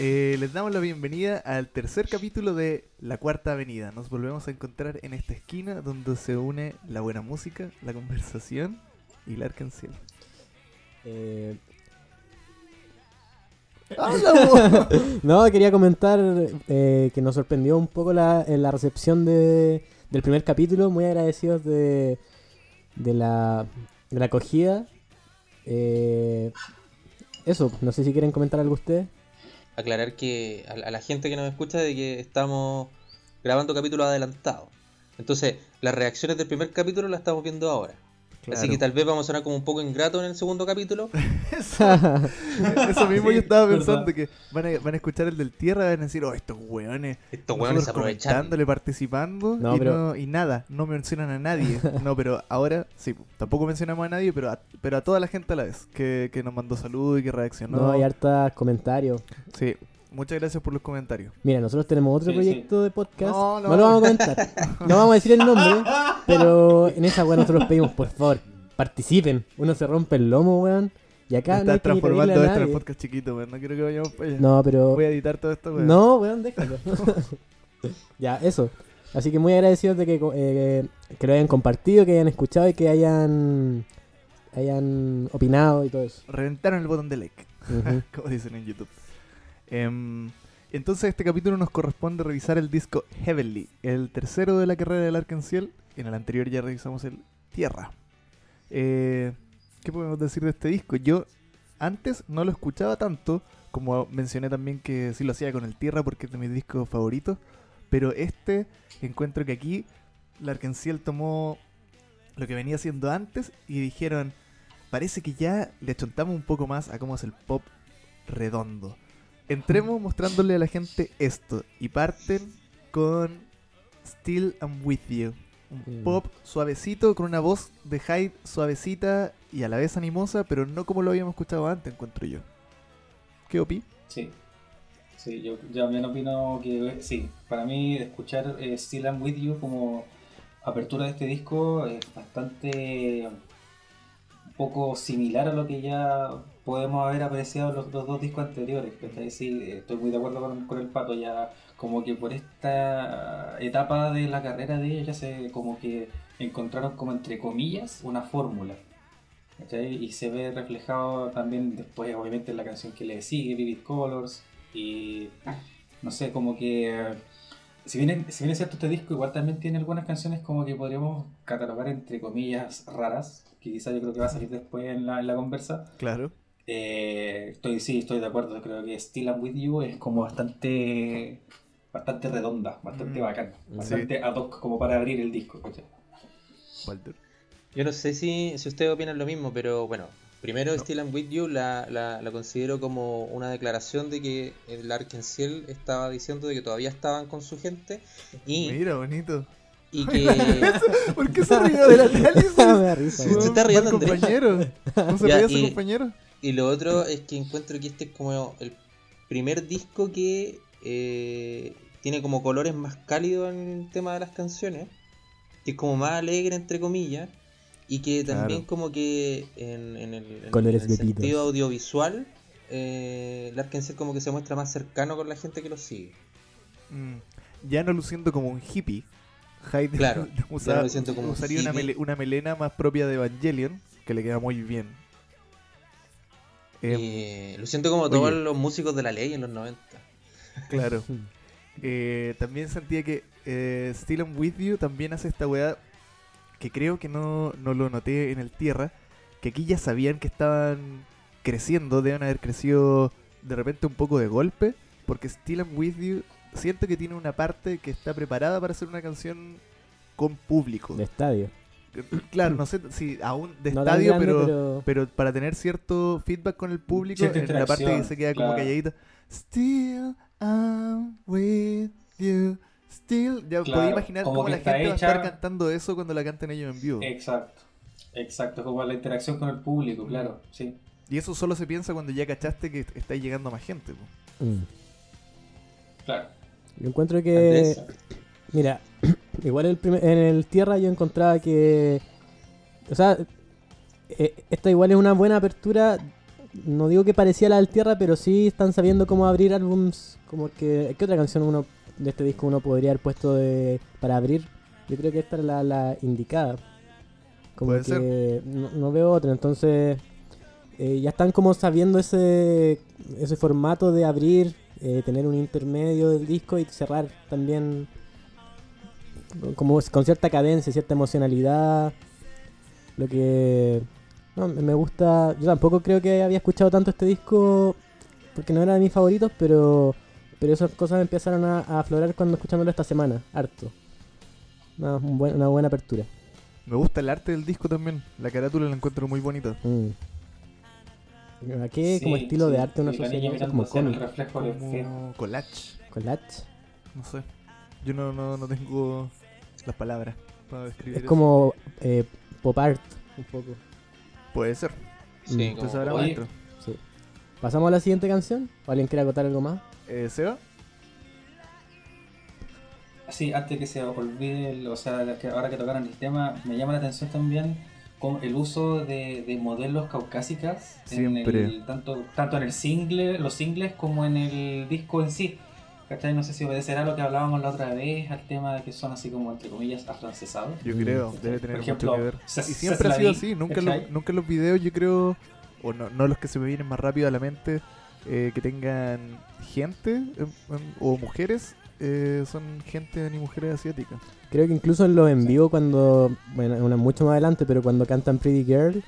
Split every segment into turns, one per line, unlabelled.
Eh, les damos la bienvenida al tercer capítulo de La Cuarta Avenida. Nos volvemos a encontrar en esta esquina donde se une la buena música, la conversación y la arcanciel.
Eh,
¡Habla,
no, quería comentar eh, que nos sorprendió un poco la, la recepción de, del primer capítulo. Muy agradecidos de, de, la, de la acogida. Eh, eso, no sé si quieren comentar algo ustedes.
Aclarar que a, la gente que nos escucha de que estamos grabando capítulos adelantados. Entonces, las reacciones del primer capítulo las estamos viendo ahora. Así que tal vez vamos a sonar como un poco ingrato en el segundo capítulo.
Eso, eso mismo
Sí,
yo estaba
verdad.
pensando que van a, van a escuchar el del tierra y van a decir, oh, estos weones.
Estos hueones aprovechan.
comentándole, participando
No,
y,
pero-
no- y nada, no mencionan a nadie. no, pero ahora sí, tampoco mencionamos a nadie, pero a, pero a toda la gente a la vez que, que nos mandó saludos y que reaccionó.
No, hay hartos comentarios.
Sí, muchas gracias por los comentarios.
Mira, nosotros tenemos otro
Sí,
proyecto de podcast.
No,
No,
no.
lo vamos a comentar. no vamos a decir el nombre. Pero en esa weón nosotros pedimos, por favor, participen. Uno se rompe el lomo, weón. Y acá no
Estás
pedirle
transformando esto en
nadie.
podcast chiquito, weón. No quiero que vayamos para allá.
No, pero...
Voy a editar todo esto, weón.
No, weón, déjalo. ya, eso. Así que muy agradecidos de que, eh, que lo hayan compartido, que hayan escuchado y que hayan hayan opinado y todo eso.
Reventaron el botón de like.
Ujú.
como dicen en YouTube. Em, entonces este capítulo nos corresponde revisar el disco Heavenly, el tercero de la carrera del Arcanciel. En el anterior ya revisamos el Tierra. Eh, ¿Qué podemos decir de este disco? Yo antes no lo escuchaba tanto, como mencioné también que sí lo hacía con el Tierra porque es de mis discos favoritos. Pero este encuentro que aquí el Arcanciel tomó lo que venía haciendo antes y dijeron, parece que ya le achontamos un poco más a cómo es el pop redondo. Entremos mostrándole a la gente esto y parten con Still I'm With You. Un
Mm.
pop suavecito con una voz de Hyde suavecita y a la vez animosa, pero no como lo habíamos escuchado antes, encuentro yo. ¿Qué opi?
Sí. Sí, yo, yo también opino que sí. Para mí, escuchar eh, Still I'm With You como apertura de este disco es bastante. un poco similar a lo que ya podemos haber apreciado los, los dos discos anteriores. Sí, eh, estoy muy de acuerdo con, el pato. Ya, como que por esta etapa de la carrera de ella, ya se como que encontraron, como entre comillas, una fórmula. Y se ve reflejado también después, obviamente, en la canción que le sigue, Vivid Colors. Y no sé, como que. Si bien, es- si bien es cierto, este disco igual también tiene algunas canciones como que podríamos catalogar entre comillas raras, que quizá yo creo que va a salir después en la, en la conversa.
Claro.
Eh, estoy, sí, estoy de acuerdo. Creo que Still I'm With You es como bastante bastante redonda, bastante
Mm.
bacán,
Sí.
bastante ad hoc como para abrir el disco.
Walter.
Yo no sé si, si ustedes opinan lo mismo, pero bueno, primero
No.
Still I'm With You la, la, la considero como una declaración de que el Arkenciel estaba diciendo de que todavía estaban con su gente y,
Mira, bonito.
y que...
¿Por qué se rió del análisis?
Me risa,
Se está riendo,
compañero. ¿No se
Ya,
ríe ese
y-
compañero?
Y lo otro es que encuentro que este es como el primer disco que eh, tiene como colores más cálidos en el tema de las canciones, que es como más alegre entre comillas, y que también
Claro.
como que en, en el, en
Colores
el
de
sentido audiovisual, eh, como que se muestra más cercano con la gente que lo sigue.
Mm, Ya no luciendo como un hippie. Hyde
Claro,
usa-
no un
usaría una,
hippie.
mele- una melena más propia de Evangelion, que le queda muy bien.
Eh, lo siento como todos
oye.
los músicos de la ley en los 90.
Claro. Eh, también sentía que eh, Still I'm With You también hace esta weá que creo que no, no lo noté en el Tierra, que aquí ya sabían que estaban creciendo, deben haber crecido de repente un poco de golpe, porque Still I'm With You siento que tiene una parte que está preparada para hacer una canción con público.
De estadio.
Claro, no sé si aún de
No
estadio,
grande,
pero,
pero...
pero para tener cierto feedback con el público, en la parte que se queda como calladita. Still I'm with you. Still. Ya
Claro,
podía imaginar
como
cómo la gente va a estar cantando eso cuando la canten ellos en vivo.
Exacto, exacto, como la interacción con el público, claro, sí.
Y eso solo se piensa cuando ya cachaste que está llegando más gente.
Mm.
Claro.
Yo encuentro que... Mira, igual el primer- en el Tierra yo encontraba que... O sea, eh, esta igual es una buena apertura no digo que parecía la del Tierra, pero sí están sabiendo cómo abrir álbums. Como que, ¿qué otra canción uno de este disco uno podría haber puesto de, para abrir? Yo creo que esta es la, la indicada. Como
Puede
que
ser.
No, no veo otra, entonces eh, ya están como sabiendo ese, ese formato de abrir, eh, tener un intermedio del disco y cerrar también como con cierta cadencia, cierta emocionalidad. Lo que no, me gusta. Yo tampoco creo que había escuchado tanto este disco porque no era de mis favoritos, pero pero esas cosas empezaron a, a aflorar cuando escuchándolo esta semana, harto. Una, un buen- una buena apertura.
Me gusta el arte del disco también. La carátula la encuentro muy bonita.
Mm. ¿A qué como
Sí,
estilo de arte
sí, niña
eso? como cómic?
reflejo.
Como collage.
Collage.
No sé. Yo no, no, no tengo las palabras para describir
Es
eso.
como eh, pop art, un poco.
Puede ser.
Sí,
Mm.
como-
Entonces ahora
Oye.
maestro.
Sí. ¿Pasamos a la siguiente canción? ¿O alguien quiere acotar algo más?
Eh, ¿Seba?
Sí, antes que se olvide, el- o sea, que ahora que tocaron el tema, me llama la atención también con el uso de, de modelos caucásicas en
Siempre.
el- tanto, tanto en el single, los singles como en el disco en sí. ¿Cachai? No sé si obedecerá a lo que hablábamos la otra vez, al tema de que son así como, entre comillas, afrancesados.
Yo creo, debe tener
ejemplo,
mucho que ver.
Se-
Y siempre ha sido así, nunca, en los-
¿cachai?
nunca los videos yo creo, o no, no los que se me vienen más rápido a la mente, eh, que tengan gente em, em, o mujeres, eh, son gente ni mujeres asiáticas.
Creo que incluso en los en vivo cuando, bueno, una mucho más adelante, pero cuando cantan Pretty Girl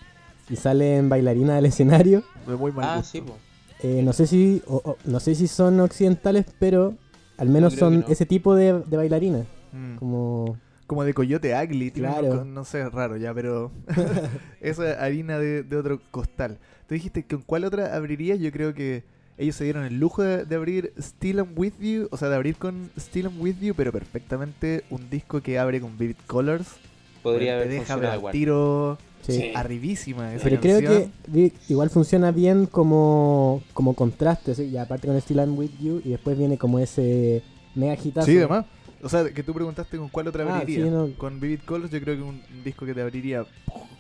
y salen bailarinas del escenario,
De muy mal
Ah,
gusto.
sí, po.
Eh, no sé si o- o- no sé si son occidentales, pero al menos son
no.
ese tipo de, de bailarinas,
Mm.
como
Como de coyote ugly,
Claro.
no sé, raro ya, pero esa harina de, de otro costal. Tú dijiste con cuál otra abrirías, yo creo que ellos se dieron el lujo de, de abrir Still I'm With You, o sea, de abrir con Still I'm With You, pero perfectamente un disco que abre con Vivid Colors.
Podría
te
haber
deja al tiro
sí.
Arribísima esa
Pero creo que igual funciona bien como, como contraste, ¿sí? y aparte con Still I'm With You y después viene como ese mega hitazo.
Sí, además. O sea, que tú preguntaste con cuál otra
Ah,
abriría.
sí, no.
Con Vivid Colors yo creo que un, disco que te abriría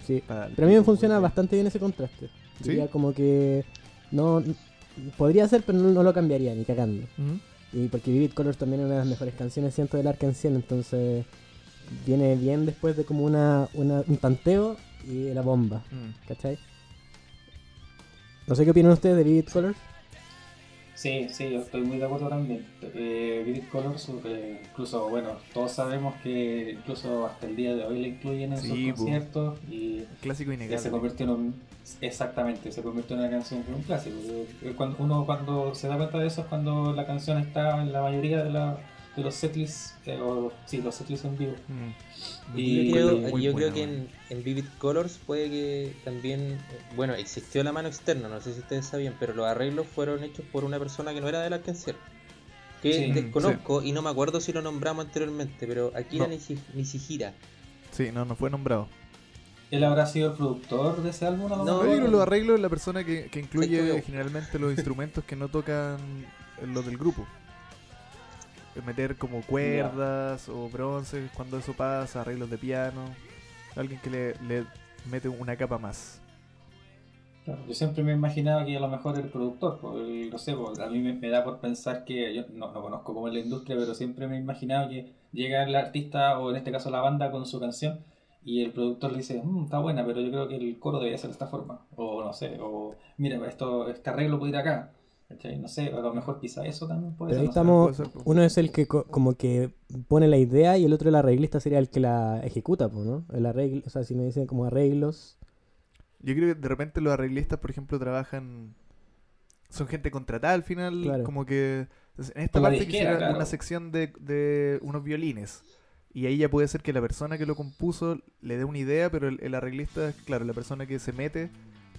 Sí.
para
Pero a mí me funciona bastante bien ese contraste. Diría como que no podría ser, pero no, no lo cambiaría ni cagando. Y porque Vivid Colors también es una de las mejores canciones, siento, del Arkansas, entonces viene bien después de como una, una- un tanteo y la bomba,
Mm.
¿cachai? No sé qué opinan ustedes de Vivid Colors.
Sí, sí, yo estoy muy de acuerdo también. Eh, Vivid Colors, eh, incluso, bueno, todos sabemos que incluso hasta el día de hoy la incluyen en
Sí,
sus conciertos y
Clásico
se
innegable.
convirtió en un... Exactamente, se convirtió en una canción, en un clásico. Eh, Cuando, uno cuando se da cuenta de eso es cuando la canción está en la mayoría de, la, de los setlists, eh, o sí, los setlists en vivo.
Mm.
Y yo creo, yo que en, en Vivid Colors puede que también, bueno, existió la mano externa, no sé si ustedes sabían, pero los arreglos fueron hechos por una persona que no era del Arkansas. Que
Sí.
desconozco y no me acuerdo si lo nombramos anteriormente, pero Akira
No.
Nishi- Nishihira.
Sí, no, no fue nombrado.
¿Él habrá sido el productor de ese álbum?
No,
No, yo creo los arreglos es la persona que, que incluye generalmente los instrumentos que no tocan los del grupo. Meter como cuerdas o bronces cuando eso pasa, arreglos de piano. Alguien que le, mete una capa más.
Yo siempre me imaginaba que a lo mejor el productor, no sé, a mí me, da por pensar que, yo no, no conozco cómo es la industria, pero siempre me he imaginado que llega el artista, o en este caso la banda, con su canción, y el productor le dice, "Mm, está buena, pero yo creo que el coro debería ser de esta forma, o no sé, o mira, esto, este arreglo puede ir acá, ¿cachai? No sé, a lo mejor quizá eso también puede
Pero ahí
ser. no sé.
estamos,
ser,
uno es el que co- como que pone la idea y el otro el arreglista sería el que la ejecuta, pues, ¿no? El arreglo, o sea, si me dicen como arreglos,
Yo creo que de repente los arreglistas, por ejemplo, trabajan. Son gente contratada al final.
Claro.
Como que. En esta parte quisiera
claro.
una sección de, de unos violines. Y ahí ya puede ser que la persona que lo compuso le dé una idea, pero el, el arreglista es, claro, la persona que se mete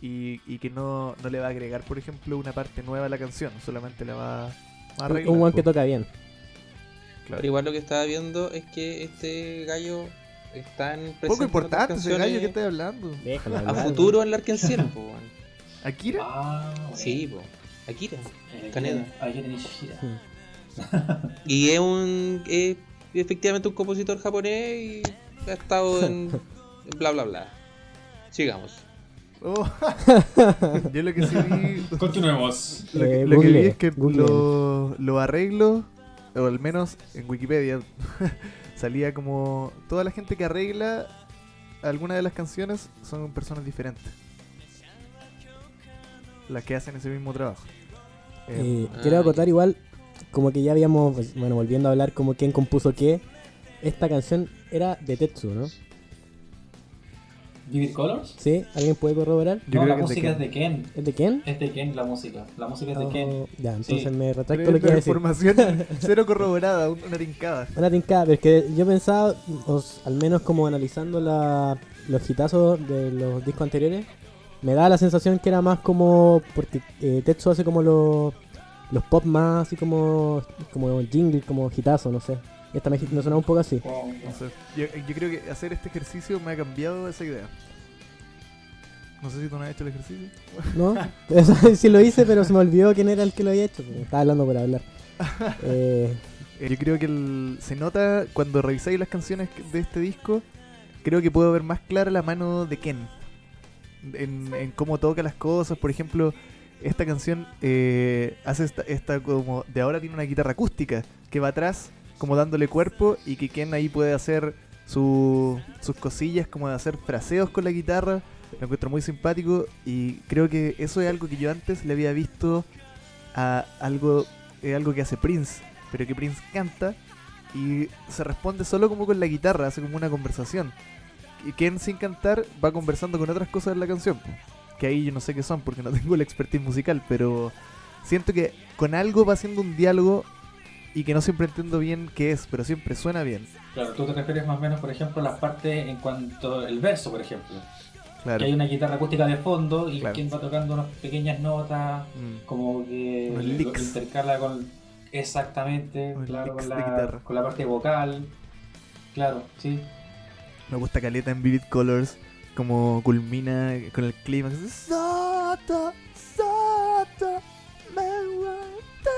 y, y que no, no le va a agregar, por ejemplo, una parte nueva a la canción. Solamente la va a
un-
arreglar.
un guan que toca bien.
Claro.
Pero igual lo que estaba viendo es que este gallo está en presente
Poco importante ese gallo que estás hablando.
Déjalo
A
hablar,
futuro en la Arkansas, po.
¿Akira?
Ah, bueno.
Sí, po. Akira.
Eh. Akira Nishihira.
weón.
Y es un. Es efectivamente un compositor japonés y ha estado en. bla bla bla. Sigamos.
Oh. Yo lo que sí vi.
Continuemos.
Lo que,
Eh,
lo que vi es que los lo arreglos, o al menos en Wikipedia, salía como. Toda la gente que arregla alguna de las canciones son personas diferentes. Las que hacen ese mismo trabajo. Eh,
Eh, quiero
Ah,
acotar igual, como que ya habíamos, pues, bueno, volviendo a hablar como quién compuso qué, esta canción era de Tetsu, ¿no?
Vivid Colors.
¿Sí? ¿Alguien puede corroborar?
Yo
no,
creo
la
que es de
música es
Ken.
de Ken.
¿Es de quién?
Es de Ken la música. La música es de
Oh,
Ken.
ya, entonces
Sí.
me retracto
pero
lo que decir.
información cero corroborada, un- una tincada.
Una tincada, pero es que yo pensaba, os- al menos como analizando la, los hitazos de los discos anteriores, me da la sensación que era más como. Porque eh, Tetsu hace como los, los pop más así como. como jingle, como hitazo, no sé. Y esta me, me sonaba un poco así.
No sé. Yo, yo creo que hacer este ejercicio me ha cambiado esa idea. No sé si tú no has hecho el ejercicio.
¿No? Eso sí lo hice, pero se me olvidó quién era el que lo había hecho. Estaba hablando por hablar. Eh,
Eh, Yo creo que el- se nota cuando revisáis las canciones de este disco, creo que puedo ver más clara la mano de Ken. En, en cómo toca las cosas. Por ejemplo, esta canción eh, hace esta, esta como... De ahora tiene una guitarra acústica que va atrás como dándole cuerpo y que Ken ahí puede hacer su- sus cosillas como de hacer fraseos con la guitarra. Lo encuentro muy simpático y creo que eso es algo que yo antes le había visto a algo, eh, algo que hace Prince, pero que Prince canta y se responde solo como con la guitarra, hace como una conversación. Y Ken sin cantar va conversando con otras cosas en la canción, que ahí yo no sé qué son porque no tengo la expertise musical, pero siento que con algo va haciendo un diálogo y que no siempre entiendo bien qué es, pero siempre suena bien.
Claro, tú te refieres más o menos, por ejemplo, a las partes en cuanto el verso, por ejemplo.
Claro.
Que hay una guitarra acústica de fondo y
Claro.
quien va tocando unas pequeñas notas,
Mm.
como que lo- intercala con exactamente,
Unos
claro, con la,
guitarra.
con la parte vocal. Claro, sí.
Me gusta Caleta en Vivid Colors, como culmina con el clima. "Soto, soto, me gusta".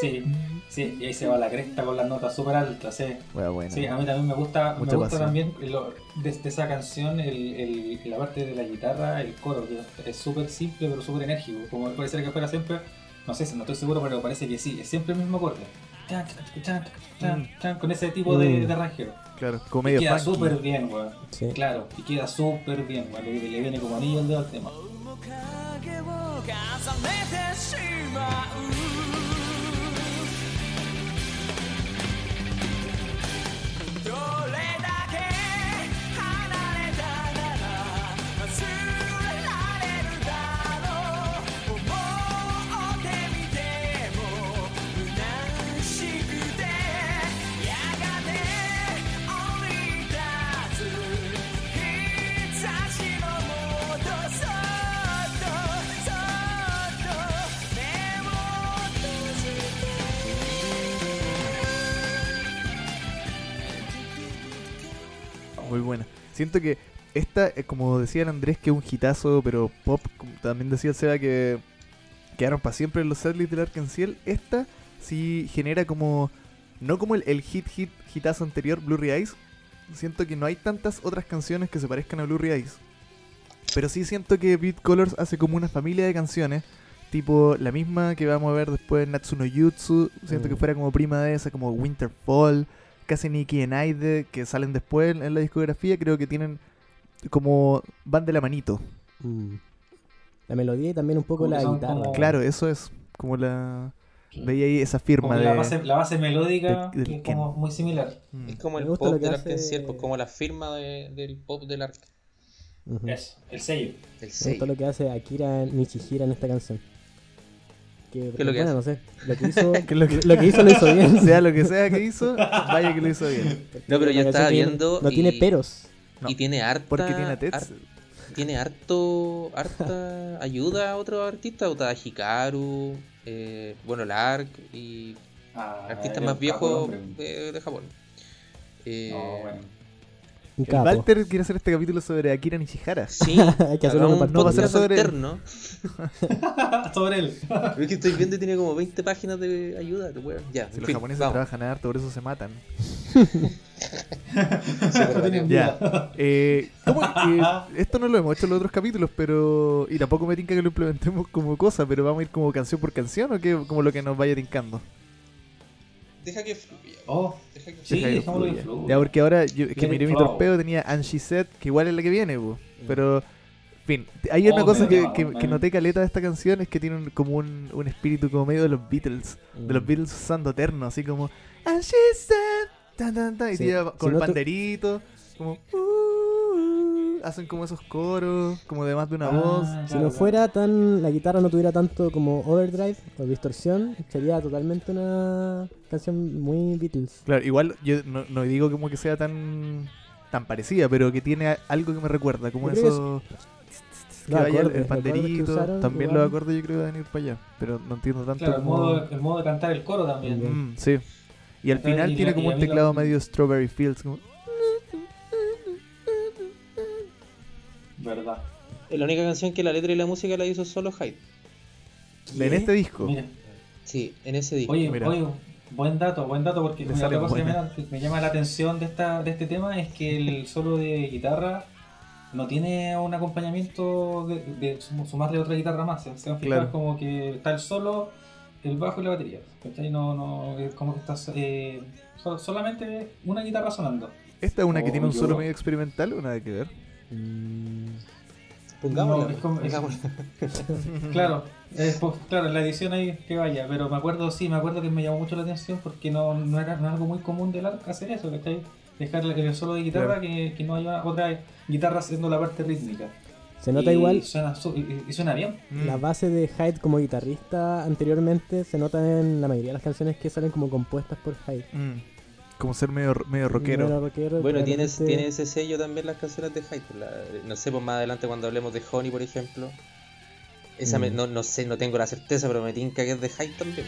Sí, sí, y ahí se va la cresta con las notas súper altas, sí.
Bueno, bueno.
Sí, a mí también me gusta,
Mucha
me gusta
pasión.
también lo- desde esa canción el, el- la parte de la guitarra, el coro, que es súper simple pero súper enérgico. Como parece que fuera siempre, no sé, no estoy seguro, pero parece que sí, es siempre el mismo acorde.
Mm.
con ese tipo de,
Mm.
de arrangeo.
Claro, como
Y queda súper bien, weón.
sí.
Claro, y queda súper bien, weón. Le, le viene como anillo al dedo al tema.
Siento que esta, eh, como decía el Andrés, que es un hitazo, pero pop, como también decía el Seba que quedaron para siempre en los setlists del Arkansas. Esta sí genera como, no como el, el hit, hit, hitazo anterior, Blurry Eyes. Siento que no hay tantas otras canciones que se parezcan a Blurry Eyes. Pero sí siento que Beat Colors hace como una familia de canciones, tipo la misma que vamos a ver después en Natsuno Jutsu. Siento que
Mm.
fuera como prima de esa, como Winterfall. Casi Nikki and Aide, que salen después en, la discografía, creo que tienen como van de la manito.
Mm. La melodía y también un poco
Como
la guitarra.
como-
Claro, eso es como la veía ahí esa firma de
la, base, la base melódica que es como muy similar.
Mm.
Es como el pop del
hace-
Arkansas, pues como la firma de- del pop del.
Ujú.
Eso, el sello.
El
Me gusta
sello.
lo que hace Akira Nishihira en esta canción. Que,
¿Qué es lo que
bueno,
hace?
no sé. Lo que hizo,
¿Qué es lo que-
lo que hizo lo hizo bien.
sea lo que sea que hizo, vaya que lo hizo bien.
No, pero yo estaba
tiene-
viendo
No tiene peros.
No,
y tiene harta.
Porque tiene Tets.
tiene harto, harta ayuda a otros artistas, Hikaru, eh, bueno, Lark y
Ah,
artistas más viejos de, de Japón. Eh,
No, bueno.
Un capo.
Walter quiere hacer este capítulo sobre Akira Nishihara.
Sí,
Hay que con
un
No, va a ser
podcast
sobre-
él.
Pero es que estoy viendo y tiene como 20 páginas de ayuda, de weón. Ya,
Si los
fin,
japoneses
vamos.
trabajan harto, por eso se matan. Ya. Eh, ¿cómo- eh, esto no lo hemos hecho en los otros capítulos, pero. Y tampoco me tinca que lo implementemos como cosa, pero vamos a ir como canción por canción o qué, como lo que nos vaya tincando.
Deja que fluya.
Oh,
Deja que
Sí,
Deja que fluya.
fluya.
Ya, porque ahora yo, es que miré mi torpeo, tenía Angie Set, que igual es la que viene, bu. pero. En fin, hay una
Oh,
cosa que, que, que noté caleta de esta canción, es que tiene un- como un, un espíritu como medio de los Beatles, de los
Mm.
Beatles usando eterno, así como Angie Set, tan, tan, tan, y
Sí.
tira
Si
con
no
el
te-
panderito, como uh, hacen como esos coros, como de más de una
Ah,
voz.
Si
claro,
no fuera tan. La guitarra no tuviera tanto como overdrive o distorsión, sería totalmente una canción muy Beatles.
Claro, igual yo no, no digo como que sea tan tan parecida, pero que tiene a- algo que me recuerda, como eso que
Los
vaya el-
acordes,
panderito,
usaron,
también
igual.
los acordes yo creo que van a ir para allá, pero no entiendo tanto
Claro, el modo, el modo de cantar el coro también.
Mm, sí. Y al final
y
tiene como
y
un
lo-
teclado medio Strawberry Fields, como
Verdad.
Es la única canción que la letra y la música la hizo solo Hyde.
en este disco.
Mira,
Sí, en ese disco.
oye,
Mira.
oye, buen dato, buen dato, porque mira, otra cosa que me, me llama la atención de esta de este tema es que el solo de guitarra no tiene un acompañamiento de, de sum- sumarle otra guitarra más. Se van a fijar
Claro.
como que está el solo, el bajo y la batería. ¿cachai? No, no, es como que está eh, so- solamente una guitarra sonando.
Esta es una que
Oh,
tiene un
yo-
solo medio experimental o nada que ver.
Mm,
Pongámosla.
No, es como- es-. Claro, eh, pues, claro, la edición ahí que vaya, pero me acuerdo, sí, me acuerdo que me llamó mucho la atención porque no, no era no es algo muy común del arca hacer eso, ¿cachai? Dejarle el solo de guitarra
Claro.
que, que no haya otra guitarra haciendo la parte rítmica.
Se nota
Y
igual
Suena, su- y, y suena bien.
la
Mm.
base de Hyde como guitarrista anteriormente, se nota en la mayoría de las canciones que salen como compuestas por Hyde.
Mm. Como ser medio, medio rockero.
Medio rockero,
Bueno, tiene, tiene ese sello también las canciones de Hyde. pues, la- no sé, pues más adelante cuando hablemos de Honey, por ejemplo. Esa me-
Mm.
no, no sé, no tengo la certeza, pero me tinca que es de Hyde también.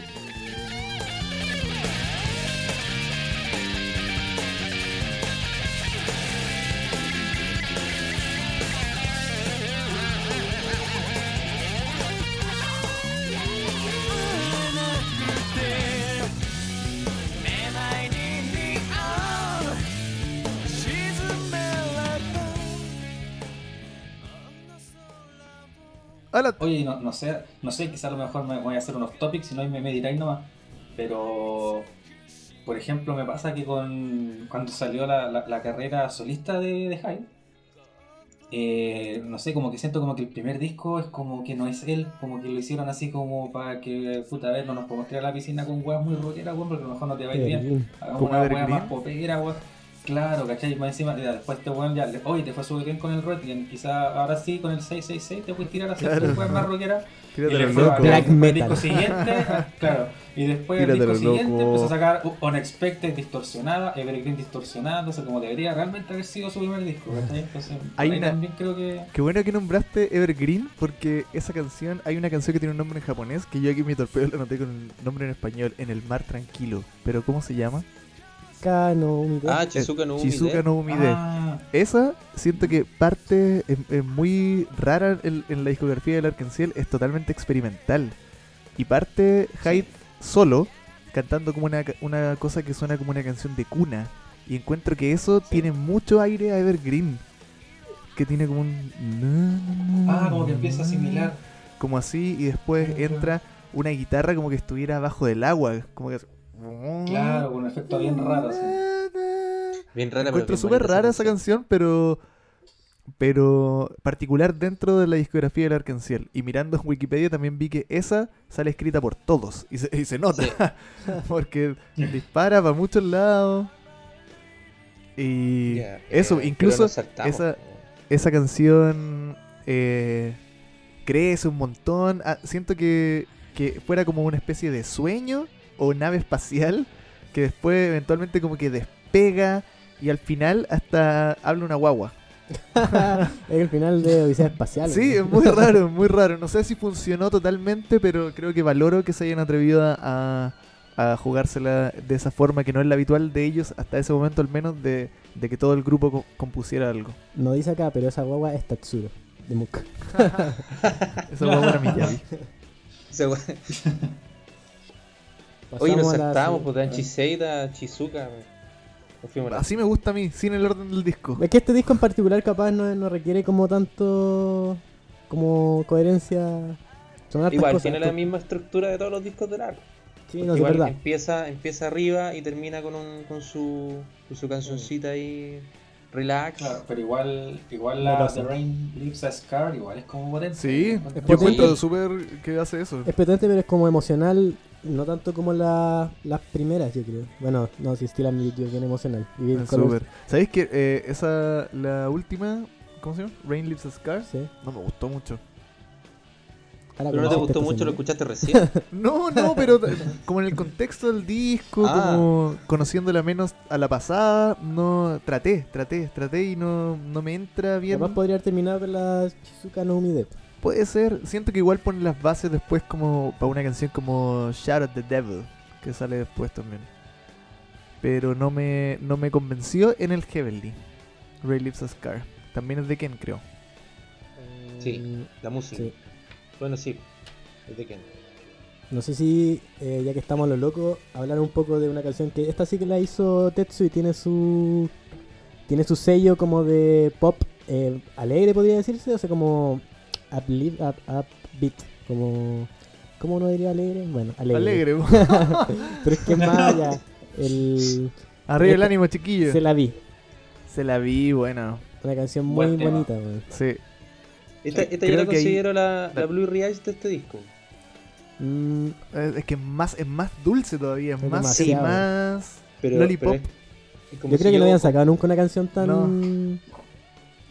Oye, no, no sé, no sé, quizá a lo mejor me voy a hacer unos topics, si no me, me diráis nomás. Pero, por ejemplo, me pasa que con cuando salió la, la- la carrera solista de, de Hyde, eh, no sé, como que siento como que el primer disco es como que no es él, como que lo hicieron así como para que, puta, a ver, no nos podemos tirar a la piscina con weas muy rockeras, weón, porque a lo mejor no te va a ir bien. Hagamos una wea más popera, weón. Claro, ¿cachai? Más encima, ya, después este weón ya, le- oye, te fue súper bien con el Requiem, quizá ahora sí con el 666 te puedes tirar a hacer
Claro.
tu más rockera.
Tírate
y fue
locos.
bacán.
Black
El
metal.
disco siguiente, claro, y después
Tírate
el disco siguiente empezó a sacar Unexpected distorsionada, Evergreen distorsionada, entonces como debería realmente haber sido su primer disco, ¿cachai? Entonces,
Hay
ahí
una-
también creo que...
Qué bueno que nombraste Evergreen porque esa canción, hay una canción que tiene un nombre en japonés que yo aquí en mi torpedo lo anoté con el nombre en español, En el mar tranquilo. Pero ¿cómo se llama?
Kano, Umide.
Ah, Chizuka no Umide.
Shizuka no Umide.
Ah,
Esa siento que parte es, es muy rara en, en la discografía del Arkansas, es totalmente experimental. Y parte Hyde solo, cantando como una, ca- una cosa que suena como una canción de cuna. Y encuentro que eso tiene mucho aire a Evergreen. Que tiene como un...
ah, como que empieza a asimilar.
Como así, y después entra una guitarra como que estuviera abajo del agua. Como que...
Claro, con un efecto bien raro. así.
Bien rara, pero
Encuentro súper rara esa canción, pero pero particular dentro de la discografía del Arcanciel. Y mirando en Wikipedia también vi que esa sale escrita por todos. Y se, y se nota. porque dispara para muchos lados. Y eso,
eh,
incluso esa, esa canción eh, crece un montón. Ah, siento que, que fuera como una especie de sueño o nave espacial que después eventualmente como que despega y al final hasta habla una guagua.
es el final de Odisea Espacial.
Sí, es muy raro, muy raro. No sé si funcionó totalmente, pero creo que valoro que se hayan atrevido a, a- jugársela de esa forma que no es la habitual de ellos, hasta ese momento al menos, de, de que todo el grupo co- compusiera algo.
No dice acá, pero esa guagua es Tatsuro, de Muka.
Esa guagua era Miyabi.
We- Oye, nos
Pasamos
saltamos, pues de Chiseida, Chizuka.
Así me gusta a mí, sin el orden del disco.
Es que este disco en particular capaz no, no requiere como tanto como coherencia. Son
Igual,
cosas.
tiene la
Por-
misma estructura de todos los discos del arco.
Sí, no, es
Igual
verdad.
empieza, empieza arriba y termina con, un, con, su, con su cancioncita ahí, relax.
Claro, pero igual, igual la. The Rain Leaves a Scar igual es como potente.
Sí,
Es
yo
potente.
encuentro súper que hace eso.
Es potente, pero es como emocional, no tanto como la- las primeras, yo creo. Bueno, no, si I'm With You es bien emocional. Y bien color-
súper. ¿Sabéis que eh, esa, la última, ¿cómo se llama? Rain a Scar,
Sí.
no me gustó mucho.
Ahora
Pero no te gustó
esta
mucho, lo escuchaste recién.
No, no, pero como en el contexto del disco,
Ah.
como conociéndola menos a la pasada, no traté, traté, traté y no, no me entra bien.
Capaz podría haber terminado con la Shizuka no Umide.
Puede ser, siento que igual pone las bases después como para una canción como Shout at the Devil, que sale después también. Pero no me, no me convenció en el Heavenly. Ray Lives a Scar. También es de Ken, creo.
Sí. La música.
Sí.
Bueno, sí. Es de Ken.
No sé si, eh, ya que estamos a lo loco, hablar un poco de una canción que esta sí que la hizo Tetsu y tiene su tiene su sello como de pop eh, alegre, podría decirse, o sea, como upbeat, up, upbeat, como ¿cómo uno diría alegre? Bueno, alegre.
Alegre.
Pero es que es más ya el
Arriba el ánimo, chiquillo.
se la vi,
Se la vi, bueno.
una canción muy
Buen
bonita, weón.
Sí.
Esta,
Sí,
esta yo la
ahí-
considero la, la
la-
Blue Eyes de este disco.
Mm,
Es es que es más, es más dulce todavía, es
Es
más y
demasiado.
más.
Pero,
Lollipop.
pero es- es como
yo
si
creo que no habían sacado nunca una canción tan
No.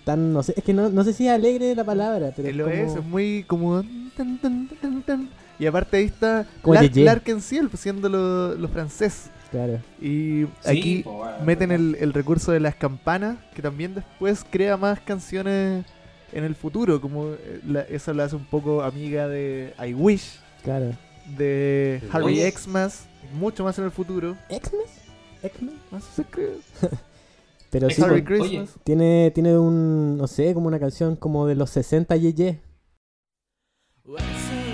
Tan no sé, es que no, no sé si es alegre la palabra, pero es
lo
como...
es, es muy como. tan, tan, tan, tan. Y aparte ahí está
Como
Lar-
Yeye.
Larkensiel siendo lo, lo francés.
Claro.
Y
Sí,
aquí
pues, bueno,
meten el, el recurso de las campanas, que también después crea más canciones en el futuro. Como eh, la- eso la hace un poco amiga de I Wish,
Claro.
de
Sí.
Harry. Xmas, mucho más en el futuro.
¿X-Men? ¿X-Men?
No sé qué.
Pero sí,
Harry
pues,
Christmas.
tiene, tiene un, no sé, como una canción como de los 60 Yeye.
We're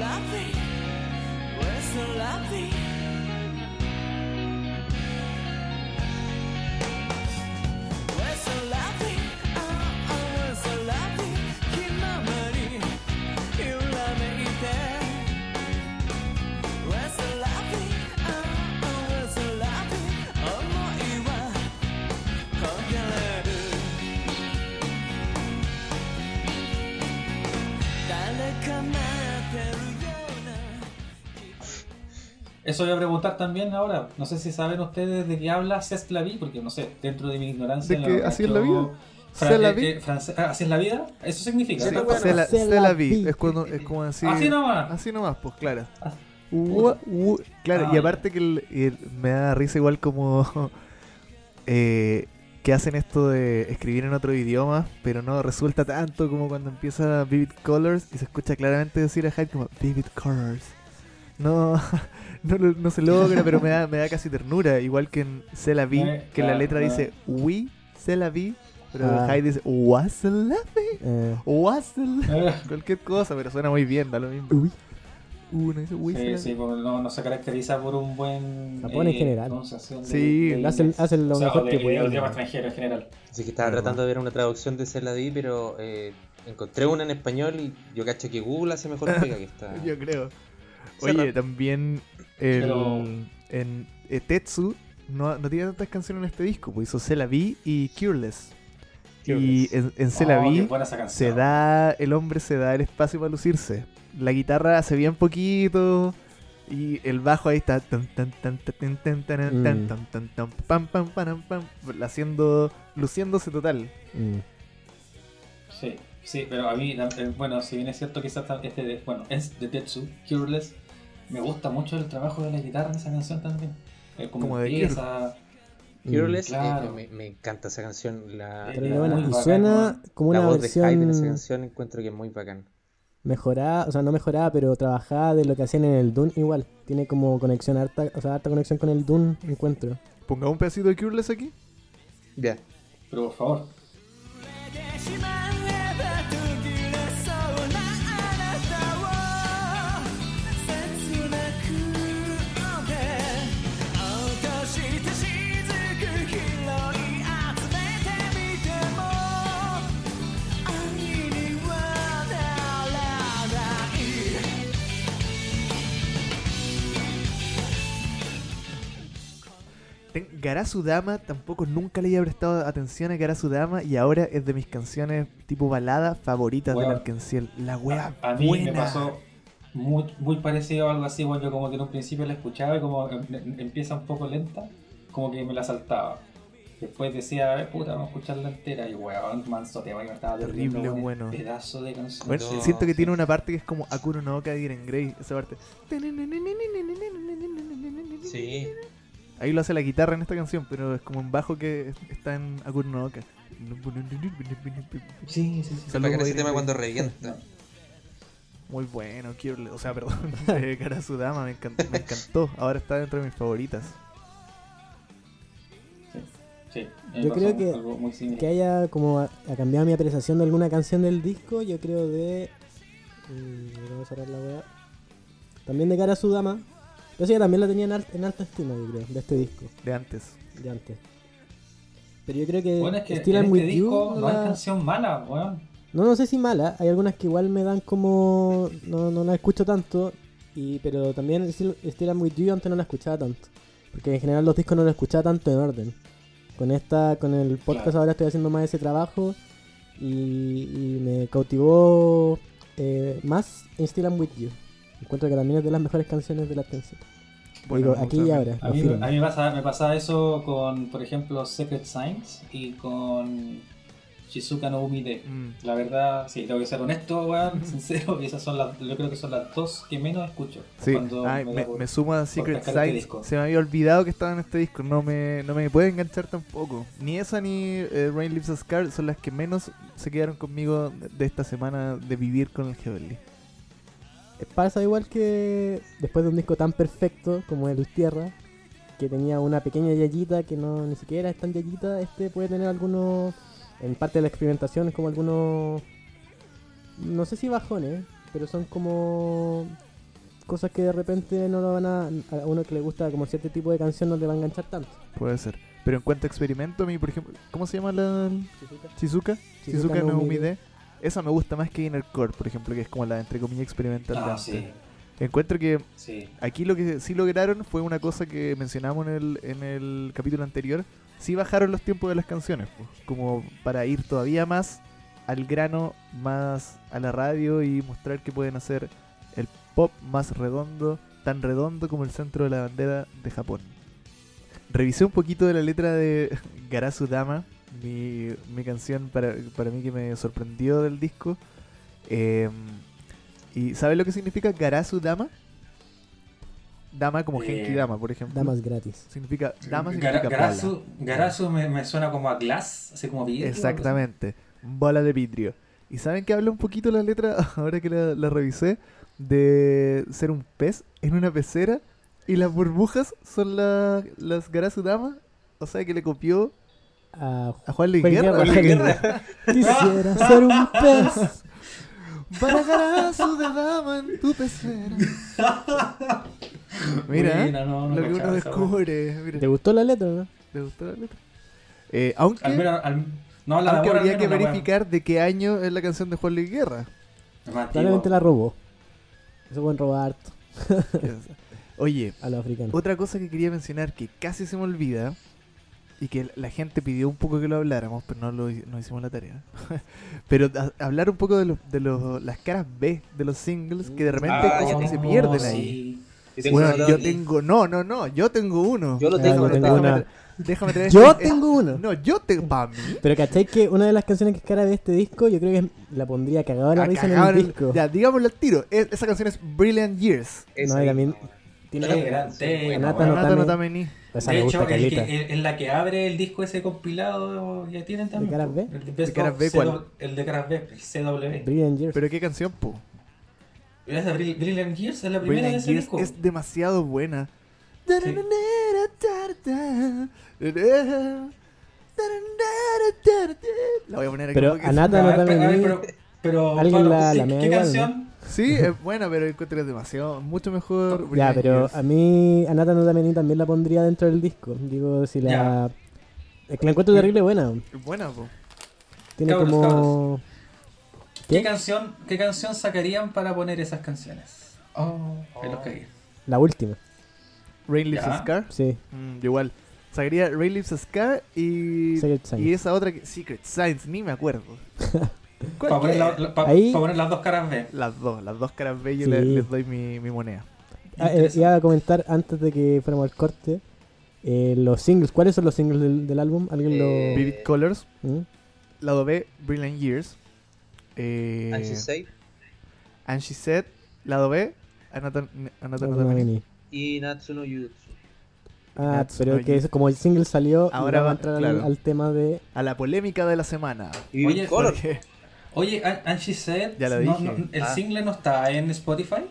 Eso voy a preguntar también ahora. No sé si saben ustedes de qué habla C'est la vie, porque no sé, dentro de mi ignorancia.
¿De que así es la vida?
Eh, eh, ah, ¿Así es la vida? Eso significa.
Sí,
¿verdad?
bueno.
Se la,
Se
se
la
la vi.
vi.
Es, cuando, es como así.
Así nomás.
Así nomás, pues claro.
Ah.
Ua- u- claro,
Ah,
y
ya.
aparte que el- el- me da risa igual como eh, que hacen esto de escribir en otro idioma, pero no resulta tanto como cuando empieza Vivid Colors y se escucha claramente decir a Hyde como Vivid Colors. No, no, lo- no se logra, pero me da, me da casi ternura, igual que en Se la vi,
Eh,
que la
claro,
letra
claro.
dice We se la vi, pero
Ah.
Hyde dice Was se la vi,
Eh,
was se la
Eh,
Cualquier cosa, pero suena muy bien, da lo mismo.
uy,
Uno dice "Uy, se
Sí, sí,
vi".
porque no, no se caracteriza por un buen.
Japón en general.
de-
Sí,
del
hacen, hacen lo
O sea,
mejor
o
que pueden.
idioma extranjero en general.
Así que estaba tratando de ver una traducción de Celadí, pero eh, encontré una en español y yo cacho que Google hace mejor pega que esta.
Yo creo. Oye, también el,
Pero-
en eh, Tetsu no, no tiene tantas canciones en este disco, pues hizo Se la vi y Cureless. Y en, en Se la
Oh, qué
vi
buena esa canción.
se da, el hombre se da el espacio para lucirse. La guitarra hace bien poquito y el bajo ahí está tan tan tan tan tan tan tan
Mm.
tan tan tan tan pam pam pam pam haciendo luciéndose total.
Mm.
Sí, sí, pero a mí, eh, bueno, si bien es cierto que este, bueno, es de Tetsu, Cureless, me gusta mucho el trabajo de la guitarra en esa canción también. Eh, como,
Como de
empieza,
Cureless, eh,
claro.
me, me encanta esa canción. La,
muy
buena. Y
bacán,
suena como
la
una
voz de Hyde en esa
versión.
canción encuentro que es muy bacán.
mejorada, o sea, no mejorada, pero trabajada de lo que hacían en el Dune igual. Tiene como conexión harta, o sea, harta conexión con el Dune, encuentro.
Pongamos un pedacito de Cureless aquí.
Ya.
Pero por favor.「
Garasudama, tampoco nunca le había prestado atención a Garasudama y ahora es de mis canciones tipo balada favoritas
Bueno.
del Arkenciel. La wea
A mí
buena.
me pasó muy, muy parecido a algo así, bueno, yo como que en un principio la escuchaba y como em- em- empieza un poco lenta, como que me la saltaba. Después decía, eh, puta, vamos a escucharla entera y weón, mansoteaba y me estaba
Terrible bueno.
pedazo de canción.
Bueno,
No,
siento que
sí.
tiene una parte que es como Akuro no Oka Diren Grey, esa parte.
Sí.
Ahí lo hace la guitarra en esta canción, pero es como un bajo que está en Akuro no Oka.
Sí, sí, sí.
Se ese tema cuando revienta.
Muy bueno, quiero, o sea, perdón, eh, Garasudama me encantó, me encantó. Ahora está dentro de mis favoritas.
Sí, a
Yo creo que-. Que haya como cambiado mi apreciación de alguna canción del disco, yo creo de... mm, voy a cerrar la wea. También de Cara Sudama. Pero sí, también la tenía en, al- en alta estima, yo creo, de este disco,
De antes.
de antes. Pero yo creo que,
Bueno, es que
Still
en
I'm
este
With You
disco
no
no hay
la-
canción mala, weón.
No, no sé si mala, hay algunas que igual me dan como... No, no la escucho tanto, y pero también Still, Still I'm With You antes no la escuchaba tanto. Porque en general los discos no los escuchaba tanto en orden. Con esta, con el podcast
Claro.
ahora estoy haciendo más ese trabajo y, y me cautivó eh, más en Still I'm With You. Encuentro que también es de las mejores canciones de la Digo, aquí y ahora.
A mí,
firmo.
a mí me, pasa, me pasaba eso con, por ejemplo, Secret Signs y con Shizuka no Umide.
Mm.
La verdad, sí, tengo que ser honesto, weón, sincero, y esas son las, yo creo que son las dos que menos escucho.
Sí, ay,
me
me,
da por-
me sumo a Secret
pescar este.
Se me había olvidado que estaba en este disco. No me, no me puede enganchar tampoco. Ni esa ni eh, Rain Leaves a Scar son las que menos se quedaron conmigo de- de esta semana de vivir con el Heavenly.
Pasa igual que después de un disco tan perfecto como el Tierra, que tenía una pequeña yayita que no ni siquiera es tan yayita, este puede tener algunos, en parte de la experimentación, como algunos, no sé si bajones, pero son como cosas que de repente no lo van a, a uno que le gusta como cierto tipo de canción no le va a enganchar tanto.
Puede ser. Pero en cuanto a experimento, a mí, por ejemplo, ¿cómo se llama la Shizuka? Shizuka no Umide. Esa me gusta más que Inner Core, por ejemplo, que es como la entre comillas experimental. de
Ah,
antes.
sí,
Encuentro que
sí.
Aquí lo que sí lograron fue una cosa que mencionamos en el, en el capítulo anterior. Sí bajaron los tiempos de las canciones, pues, como para ir todavía más al grano, más a la radio y mostrar que pueden hacer el pop más redondo, tan redondo como el centro de la bandera de Japón. Revisé un poquito de la letra de Garasu Dama, mi, mi canción para, para mí que me sorprendió del disco. Eh, ¿Y sabes lo que significa Garasu Dama? Dama como
Eh,
Genki Dama, por ejemplo.
Damas gratis.
Significa, dama significa bola.
Garazu, Garazu me, me suena como a glass, así como vidrio.
Exactamente, bola de vidrio. ¿Y saben que habla un poquito la letra, ahora que la, la revisé, de ser un pez en una pecera y las burbujas son la- las Garasu Dama? O sea que le copió
A
a Juan Luis Guerra.
Guerra, Juan Guerra. Quisiera ser un pez.
Para Garasu de Dama en tu pecera. Mira,
Buena, no, no
lo que uno descubre. Mira,
¿Te gustó la letra, no?
¿te gustó la letra? Eh, aunque...
Al menos, al- no, la
Aunque habría que verificar de qué año es la canción de Juan Luis Guerra.
Probablemente la robó. Eso pueden robar harto
Oye,
a los africanos.
otra cosa que quería mencionar que casi se me olvida y que la gente pidió un poco que lo habláramos, pero no lo no hicimos la tarea. pero a- hablar un poco de, los, de los, las caras B de los singles que de repente
Ah,
como se pierden
sí.
ahí.
Yo tengo
Bueno, yo tengo, no, no, no, yo tengo uno.
Yo lo
Ah,
tengo
yo tengo una.
Déjame, traer
Yo
este-
tengo uno.
No, yo tengo para mí.
Pero ¿cachai que una de las canciones que es cara de este disco, yo creo que es- la pondría cagado de la
Ah,
risa en el disco?
Ya, digámoslo al tiro. Es- esa canción es Brilliant Years.
Esa
no, y
ahí.
Tiene...
Qué gran tema,
Nata
weón.
no
Nata
Tame-
no Tameni.
Esa
de
me
hecho,
gusta
el que, el- en la que abre el disco ese compilado ya tienen también.
caras B?
El de,
¿De caras B cuál?
El de caras B, el CW.
Brilliant Years.
Pero qué canción, po.
¿Es de Brilliant Gears? ¿Es la primera de
Brilliant
ese
Gears
disco?
es demasiado buena. La voy a poner aquí
Pero
porque
a
es-
Nata
A
no también.
ver, pero, pero
Alguien
Pablo,
la-
¿qué-
la
¿qué
igual,
canción?
Sí, es buena, pero encuentro que es demasiado, mucho mejor.
Ya, pero a mí Anata no también, también la pondría dentro del disco. Digo, si la. Es que la encuentro terrible buena.
Es buena, po.
Tiene
Cabros,
como.
¿Qué?
¿Qué?
canción, ¿Qué canción sacarían para poner esas canciones? Oh, ahí los cagué.
La última,
Rain a Scar.
sí.
Mm, yo igual. Sacaría Rain a Scar y.
Secret.
Y esa otra que. Secret Signs, ni me acuerdo. ¿Cuál
Para poner,
que-
la- la- pa-
Ahí-
pa poner las dos caras B.
Las dos, las dos caras B yo
Sí.
les doy mi, mi moneda.
Ah, eh, iba a comentar antes de que fuéramos al corte. eh, los singles, ¿cuáles son los singles del, del álbum? ¿Alguien
Eh,
Vivid Colors,
lo.? ¿Mm?
lado B, Brilliant Years. Eh,
And She Said
And She Said, lado B, Anata Anata
No,
no
y Yutsu.
Ah,
Natsu
pero que es como el single salió,
Ahora va-
a entrar al-
claro.
al, tema de.
A la polémica de la semana.
Y Vivid
Oye,
Color.
Porque-
Oye, An- And She Said,
Ya lo
no-
dije.
no- ¿el
Ah.
single no está en Spotify?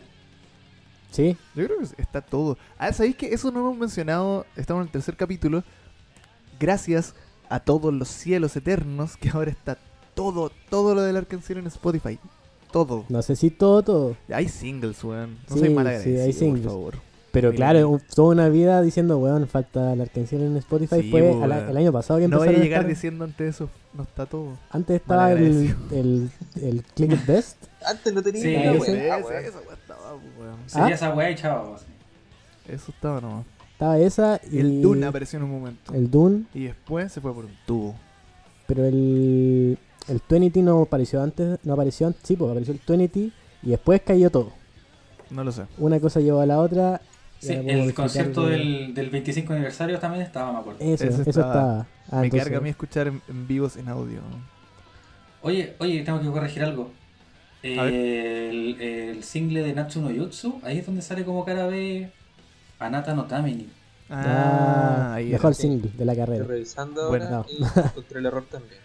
Sí,
Yo creo que está todo. Ah, ¿sabéis que eso no hemos mencionado? Estamos en el tercer capítulo. Gracias a todos los cielos eternos que ahora está todo, todo lo del Arcancel en Spotify. Todo.
no sé si todo, todo.
Hay singles, weón. No
Sí,
soy mal
sí,
agradecido,
hay singles.
por favor.
Pero claro, toda una vida diciendo, weón, falta la canción en Spotify.
Sí,
Fue
pues,
al-
weón.
el año pasado que
No voy a llegar
estar-
diciendo antes eso. No está todo.
Antes estaba el, el, el Click It Best.
Antes no tenía
Sí,
weón. Ah, weón.
esa weá estaba, weón.
Sería
Ah.
esa weá y chao.
Eso estaba nomás.
Estaba esa y.
El Dune apareció en un momento.
El Dune,
Y después se fue por un tubo.
pero el. El Twenty no apareció antes. No apareció antes. Sí, pues apareció el Twenty y después cayó todo.
No lo sé.
Una cosa llevó a la otra.
Sí, el concierto
de-
del, del 25 aniversario también estaba, me acuerdo.
Eso,
Ese
eso
estaba-
estaba. Ah,
Me
entonces-
carga a mí escuchar en, en vivos en audio.
Oye, oye, tengo que corregir algo.
Ver.
El, el single de Natsu no Yutsu, ahí es donde sale como cara B Anata no Tamini.
Ah,
ahí
mejor
era.
single de la
Estoy
carrera.
revisando
Bueno.
ahora y encontré el error también.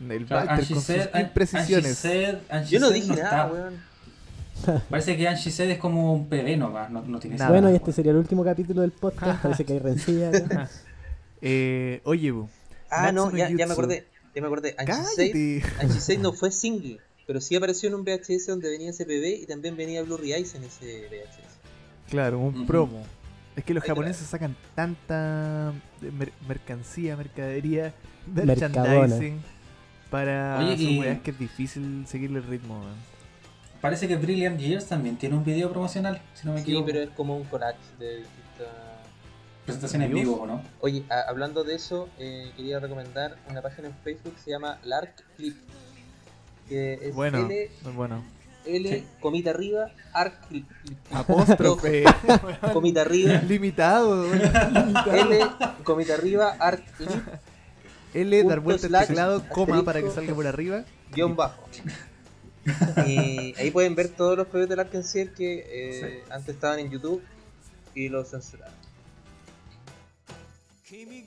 El Walter con sus
said- and-
imprecisiones.
said-
Yo no dije
está.
nada, weón.
Parece que And She Said es como un PB nomás, no, no tiene
Nada.
Bueno, y este sería el último capítulo del podcast. Parece que hay rencilla.
Eh, oye, bu,
Ah, no, ya, ya me acordé. Ya me acordé. She Said no fue single, pero sí apareció en un VHS donde venía ese PB y también venía Blurry Eyes en ese VHS.
Claro, un promo. Es que los
Ahí
japoneses sacan tanta mer- mercancía, mercadería,
Mercadona.
merchandising para
Oye,
sus
y-
weas que es difícil seguirle el ritmo.
Parece que Brilliant Years también tiene un video promocional, si no me
Sí,
equivoco.
pero es como un collage de distintas...
Presentación en
¿Vivos?
vivo, ¿o no?
Oye, a- hablando de eso, eh, quería recomendar una página en Facebook que se llama Lark Clip. Que es
Bueno,
L,
muy bueno.
L
Sí.
comita arriba, Arc Clip.
Apóstrofe.
comita arriba,
Limitado. weón.
L comita arriba, Arc Clip,
L, dar vuelta al
slash,
teclado, coma para que salga por arriba.
guion bajo. Y ahí pueden ver todos los PBs del Arkansas que eh, antes estaban en YouTube y los censuraron.
君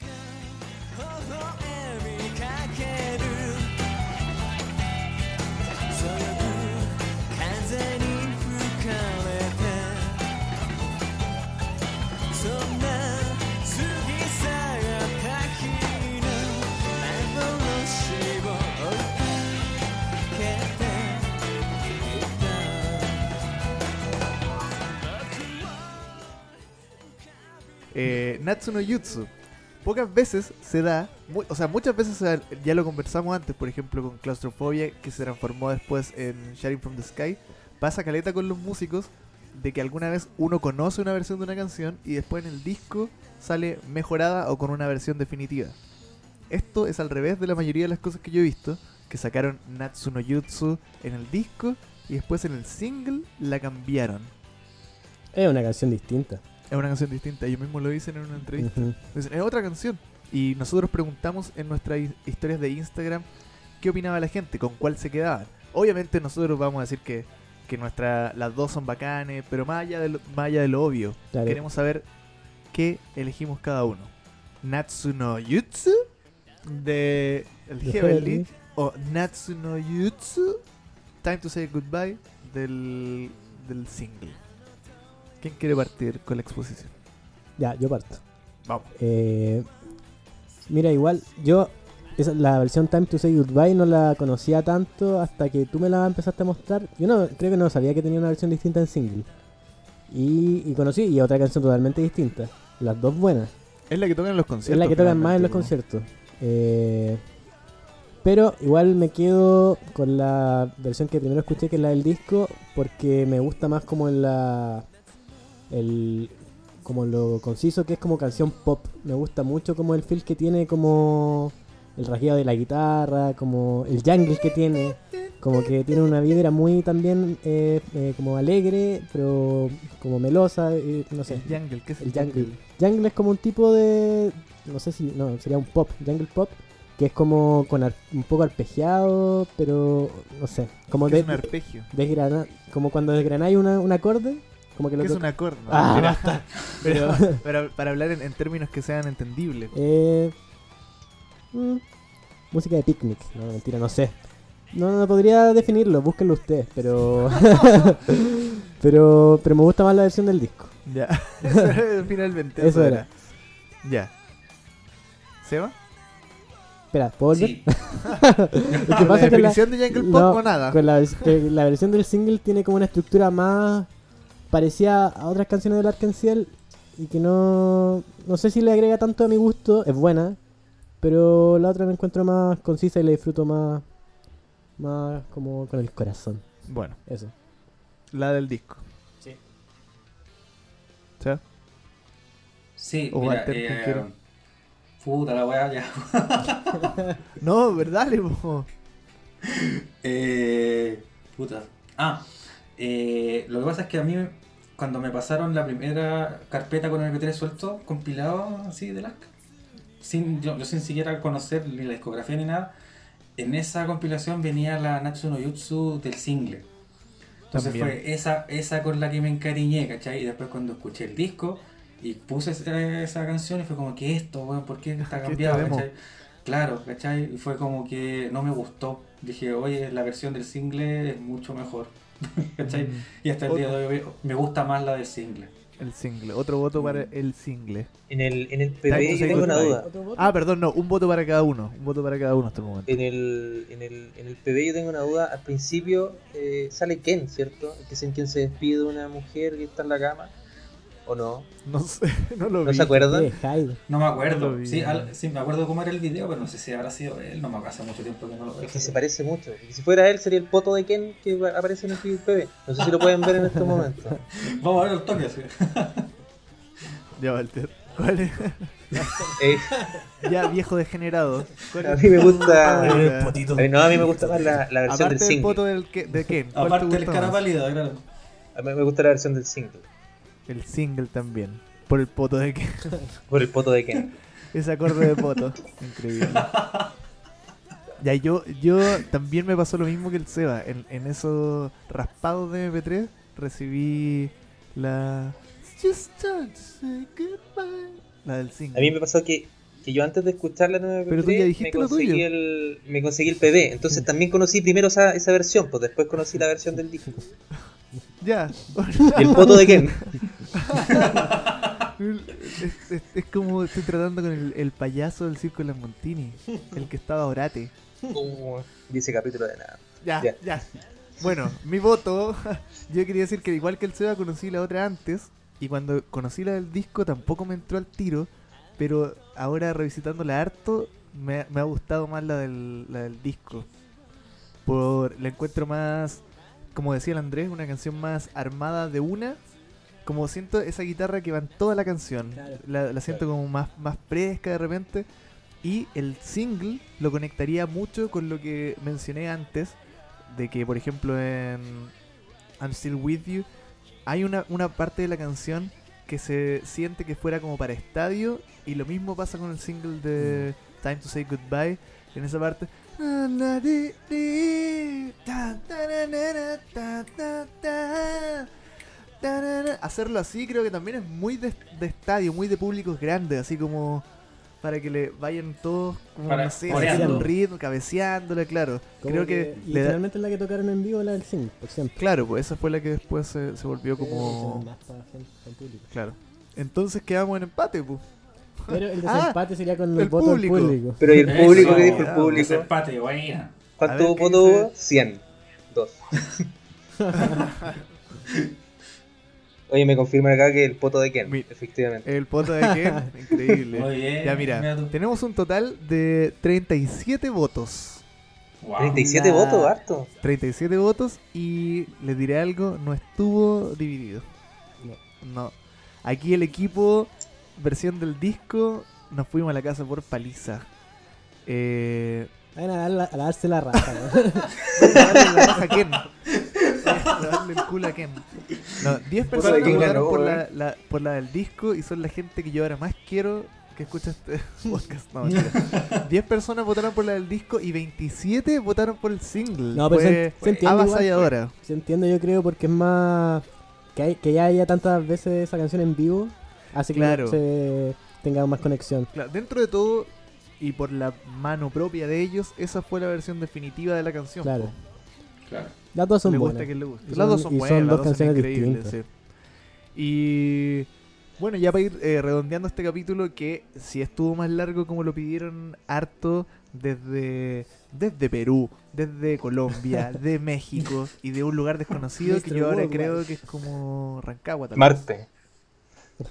Eh, Natsu no Jutsu. Pocas veces se da, o sea, muchas veces se da- ya lo conversamos antes, por ejemplo, con Claustrofobia, que se transformó después en Sharing from the Sky. Pasa caleta con los músicos de que alguna vez uno conoce una versión de una canción y después en el disco sale mejorada o con una versión definitiva. Esto es al revés de la mayoría de las cosas que yo he visto, que sacaron Natsu no Jutsu en el disco y después en el single la cambiaron.
Es una canción distinta.
Es una canción distinta, ellos mismos lo dicen en una entrevista. Dicen, es otra canción. Y nosotros preguntamos en nuestras hi- historias de Instagram qué opinaba la gente, con cuál se quedaban. Obviamente nosotros vamos a decir que, que nuestra, las dos son bacanes, pero más allá de lo, más allá de lo obvio,
Claro.
queremos saber qué elegimos cada uno. Natsu no Jutsu de el Heavenly o Natsu no Jutsu Time to Say Goodbye del, del single. ¿Quién quiere partir con la exposición?
Ya, yo parto.
Vamos.
Eh, mira, igual, yo esa- la versión Time to Say Goodbye no la conocía tanto hasta que tú me la empezaste a mostrar. Yo no creo que no sabía que tenía una versión distinta en single. Y, y conocí, y otra canción totalmente distinta. Las dos buenas.
Es la que tocan en los conciertos.
Es la que tocan más en los conciertos. Eh, pero igual me quedo con la versión que primero escuché, que es la del disco, porque me gusta más como en la. El, como lo conciso que es como canción pop. Me gusta mucho como el feel que tiene, como el rasgueo de la guitarra, como el jungle que tiene. Como que tiene una vibra muy también eh, eh, como alegre, pero como melosa, eh, no sé.
El jungle, ¿qué es
El jungle. Jungle es como un tipo de. No sé si. No, sería un pop. Jungle pop. Que es como con ar- un poco arpegiado, pero. No sé. Como
¿Qué
de,
es un arpegio?
desgrana- Como cuando desgranáis una, un acorde. Como que lo
¿Qué es
toca-
un acorde? No,
Ah,
mentira.
basta.
pero, pero para hablar en, en términos que sean entendibles.
Eh, mm, música de picnic. No, mentira, no sé. No, no podría definirlo, búsquenlo ustedes, pero. pero. Pero me gusta más la versión del disco.
Ya. Finalmente.
Eso era.
Ya. ¿Seba?
Espera, ¿puedo volver?
Sí.
Lo que
¿La
pasa es que la-
definición de jungle pop
No,
o nada?
Con la, vers- que la versión del single tiene como una estructura más parecida a otras canciones del Arkansas y que no no sé si le agrega tanto a mi gusto, es buena, pero la otra me encuentro más concisa y la disfruto más más como con el corazón,
Bueno,
eso.
la del disco.
Sí.
¿Seba?
Sí,
O
mira,
Walter, ¿quién
eh, puta la weá, ya.
No, ¿verdad? Le po?
Eh, puta. Ah, eh, lo que pasa es que a mí, cuando me pasaron la primera carpeta con MP3 suelto, compilado así de LAC, sin, yo, yo sin siquiera conocer ni la discografía ni nada, en esa compilación venía la Natsu no Jutsu del single. Entonces
También.
fue esa, esa con la que me encariñé, ¿cachai? Y después cuando escuché el disco y puse esa, esa canción y fue como que esto, weón, ¿por qué está
¿Qué
cambiado? ¿cachai? Claro, ¿cachai? Y fue como que no me gustó. Dije, oye, la versión del single es mucho mejor. ¿cachai?
Mm,
Y hasta el día de hoy me gusta más la del single.
El single. Otro voto para el single.
En el, en el PB yo tengo una duda.
Ah, perdón, no. Un voto para cada uno. Un voto para cada uno hasta el momento.
En el, en el, en el PB yo tengo una duda. Al principio eh, sale Ken, ¿cierto? Que es en quien se despide de una mujer que está en la cama. ¿O no?
No sé, no lo
¿No
vi.
se acuerdan?
Hyde.
No me
No
acuerdo.
vi.
sí, al- sí, me acuerdo cómo era el video, pero no sé si habrá sido él. No me hace mucho tiempo que no lo veo.
Es que se parece mucho. Y si fuera él, sería el poto de Ken que aparece en el PB. No sé si lo pueden ver en estos momentos.
Vamos a ver el toque. sí.
Ya, Walter. ¿Cuál es?
Eh,
ya, viejo degenerado. ¿Cuál
a mí me gusta.
favorita?
a mí- no, a mí me gusta más la, la versión
Aparte
del
del
single.
voto del que- de Ken. ¿cuál te
Aparte del cara
más?
pálida, claro.
A mí me gusta la versión del single.
El single también. Por el poto de Ken.
Por el poto de Ken.
Ese acorde de poto. Increíble. Ya, yo, yo también me pasó lo mismo que el Seba. En, en esos raspados de MP3 recibí la. Just to say goodbye. La del single.
A mí me pasó que, que yo antes de escuchar la nueva
Pero tú ya dijiste
me
lo
conseguí el me conseguí el PB. Entonces también conocí primero esa, esa versión, pues después conocí la versión del disco.
Ya.
Y el poto de Ken.
es, es- es como estoy tratando con el, el payaso del circo de las Montini. El que estaba orate.
Y ese capítulo de nada.
Ya,
Ya.
ya. Bueno, mi voto. Yo quería decir que igual que el Seba conocí la otra antes. Y cuando conocí la del disco tampoco me entró al tiro. Pero ahora revisitándola harto, me, me ha gustado más la del, la del disco. Por, la encuentro más, como decía el Andrés, una canción más armada de una. Como siento esa guitarra que va en toda la canción.
Claro.
La, la siento como más, más fresca de repente. Y el single lo conectaría mucho con lo que mencioné antes. De que, por ejemplo, en I'm Still With You, hay una, una parte de la canción que se siente que fuera como para estadio. Y lo mismo pasa con el single de Time to Say Goodbye. En esa parte. Hacerlo así creo que también es muy de, de estadio, muy de públicos grandes, así como para que le vayan todos como
Para-
no sé,
coreando.
haciendo un ritmo, cabeceándole, claro.
Como
Creo que,
y
le da-
finalmente es la que tocaron en vivo, la del 5, por siempre.
claro, pues esa fue la que después se, se volvió como
Más para gente, para el público.
claro. Entonces quedamos en empate, pues.
Pero el
Ah,
desempate sería con el,
el
voto
público.
del público.
Pero ¿y el
Eso,
público qué dijo el público?
Desempate, buena.
¿Cuánto
ver, ¿qué
voto
dice?
hubo? 100. Dos. Oye, me confirman acá que el poto de Ken,
Mi-
efectivamente.
El poto de Ken, increíble.
Muy bien.
Ya mira, tenemos un total de 37 votos.
Wow.
37
La-
votos, harto.
37 votos y les diré algo, no estuvo dividido. No. Aquí el equipo, versión del disco, nos fuimos a la casa por paliza. Eh,
Vayan a, a darse la raja, ¿no?
darle la raja a Ken. darle el culo a Ken. No, 10
Puta,
personas
¿quién
votaron
ganó,
por, la, la- por la del disco y son la gente que yo ahora más quiero que escucha este podcast. No, mentira. 10 personas votaron por la del disco y 27 votaron por el single.
No, pero
Fue
se- se entiende igual.
avasalladora.
Se entiende, yo creo, porque es más. Que, hay, que ya haya tantas veces esa canción en vivo, hace que
Claro.
se tenga más conexión.
Claro, dentro de todo y por la mano propia de ellos, esa fue la versión definitiva de la canción.
Claro.
po.
Claro.
Las dos son
le
buenas.
gusta le Las
son-
dos son
y
buenas,
son
las
dos
dos son
canciones
increíbles.
distintas.
sí. Y bueno, ya para ir eh, redondeando este capítulo, que si estuvo más largo como lo pidieron harto desde, desde Perú, desde Colombia, de México y de un lugar desconocido que yo ahora creo que es como Rancagua vez.
Marte.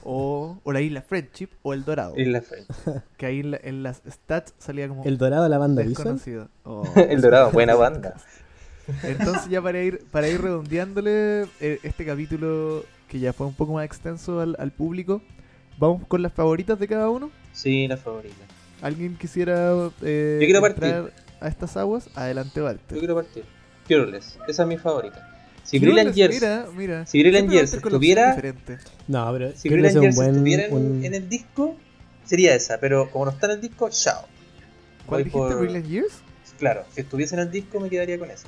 O, o la isla Friendship o El Dorado.
Isla Frey.
Que ahí en, la- en las stats salía como
El Dorado, la banda
desconocido. Oh.
El Dorado, buena banda.
Entonces ya para ir para ir redondeándole eh, este capítulo que ya fue un poco más extenso al, al público, vamos con las favoritas de cada uno.
Sí, la favorita.
¿Alguien quisiera eh,
Yo quiero partir.
entrar a estas aguas? Adelante,
Yo
Walter.
quiero partir. Fearless. Esa es mi favorita. Si Brilliant Years,
Mira, mira.
Si Brilliant Years estuviera-
diferente.
No, pero
si Brilliant Years
buen.
estuviera en,
un-
en el disco, sería esa. Pero como no está en el disco, chao.
¿Cuál
Voy
dijiste?
por-
Brilliant Years?
Claro, si estuviese en el disco me quedaría con esa.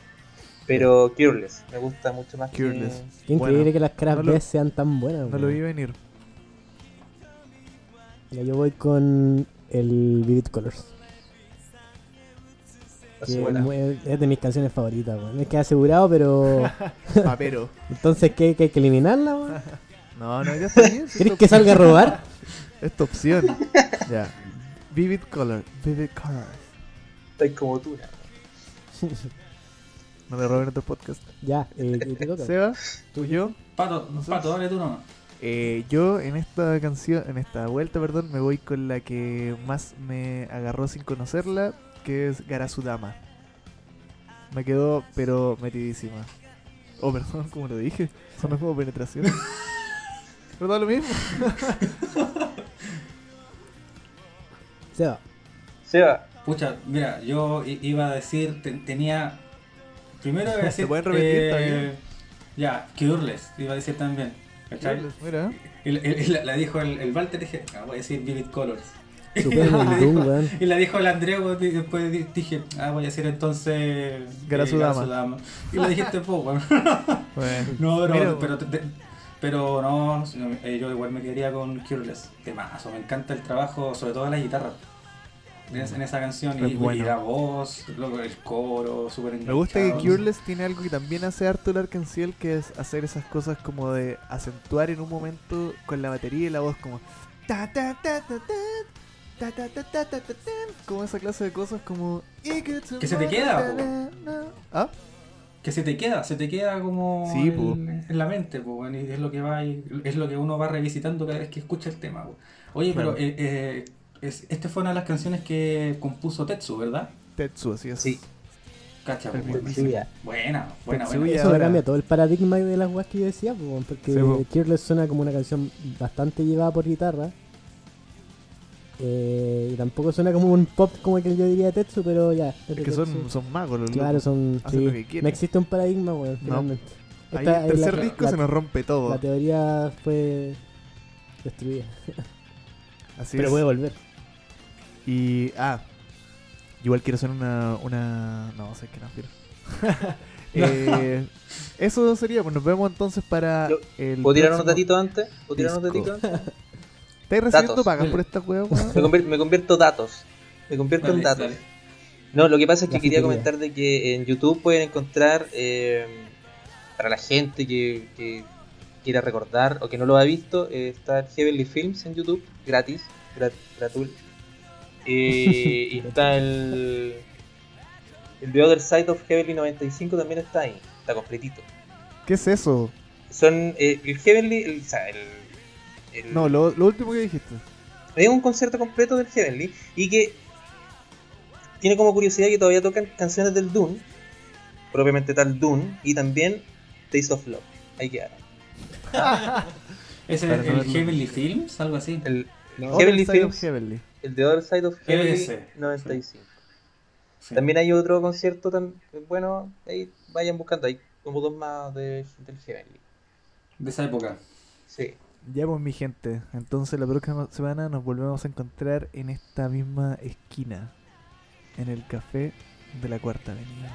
Pero Cureless, me gusta mucho más
Cureless.
que...
Qué increíble
Bueno,
que las caras
no lo-
sean tan buenas.
No lo vi venir.
Mira, yo voy con el Vivid Colors. es de mis canciones favoritas, weón. Es que asegurado, pero.
Papero.
Entonces, ¿qué, que hay que eliminarla, weón?
No, no, ya está bien.
¿Quieres
es
que salga a robar?
Es tu opción. ya. Vivid Color. Vivid Color.
Estoy como tú. ¿No?
Le roben otro podcast.
Ya, eh, ¿qué te toca?
Seba, tú yo.
Pato, Pato, dale tú nomás.
Eh, yo en esta canción, en esta vuelta, perdón, me voy con la que más me agarró sin conocerla, que es Garasudama. Me quedó, pero metidísima. Oh, perdón, como lo dije, son como penetración. pero da lo mismo.
Seba.
Seba,
Pucha, mira, yo iba a decir, te- tenía. Primero iba a decir.
pueden repetir,
eh,
bien.
Ya, Cureless, iba a decir también. ¿Cachai?
Mira,
Y, la- y la, la dijo el, el Walter, dije, ah, voy a decir Vivid Colors.
Super
Y la dijo- el Andreu, y después di- dije, ah, voy a decir entonces. eh,
Garasudama.
Y la dijiste, pues, bueno.
bueno.
No, pero,
Mira,
pero, te- te- pero no, eh, yo igual me quedaría con Cureless. Temazo, me encanta el trabajo, sobre todo la guitarra en esa canción y, la voz, el coro, súper
Me gusta que Cureless tiene algo que también hace harto el Arkanciel, que es hacer esas cosas como de acentuar en un momento con la batería y la voz como... Ta, como esa clase de cosas como...
Que se te queda.
¿Ah?
Que se te queda, se te queda como
sí,
en, en, la mente, po, y es lo que va y es lo que uno va revisitando cada vez que escucha el tema. Po. Oye, pero eh, eh, es, esta fue una de las canciones que compuso Tetsu, ¿verdad?
Tetsu, así es.
sí.
Cacha, buenísima. buena, buena,
Tetsuya.
buena.
Eso me
ahora-
cambia todo el paradigma de las weas que yo decía, porque
Sí,
suena como una canción bastante llevada por guitarra. Eh, y tampoco suena como un pop como el que yo diría de Tetsu, pero ya.
Es que son, son magos los
Claro, son. Sí.
lo que quieren.
No existe un paradigma, weón,
No.
finalmente.
Ahí
Esta
el
la-
tercer disco
la-
se nos rompe todo.
La teoría fue destruida.
Así
pero
es.
puede volver.
Y. Ah. Igual quiero hacer una. una no, sé que no quiero. Eh, eso sería, pues nos vemos entonces para
Yo-
el.
¿Puedo tirar unos
próximo-
datitos antes? ¿Puedo tirar unos
disco.
datitos antes?
¿Estáis recibiendo
Datos.
pagan por esta weón?
Me, convier- me convierto datos. Me convierto en datos. No, lo que pasa es que
La
quería
fritería.
comentar de que en YouTube pueden encontrar eh, para la gente que, que quiera recordar o que no lo ha visto, eh, está el Heavenly Films en YouTube, gratis, grat- gratul. Eh, y está el el The Other Side of Heavenly 95 también está ahí, está completito.
¿Qué es eso?
Son eh, el Heavenly, el, o sea, el, el-
No, lo, lo último que dijiste.
es un concierto completo del Heavenly y que tiene como curiosidad que todavía tocan canciones del Dune, propiamente tal Dune, y también Days of Love. Ahí quedaron.
¿Ese
Para
es el
verlo.
Heavenly Films? Algo así.
El,
Other
Heavenly
Side of Heavenly.
el The Other Side of Heavenly
Ese,
95.
Sí.
También hay otro concierto tan bueno, ahí vayan buscando, hay como dos más de, del Heavenly.
De esa época.
Sí.
Ya pues mi gente, entonces la próxima semana nos volvemos a encontrar en esta misma esquina, en el café de la Cuarta Avenida.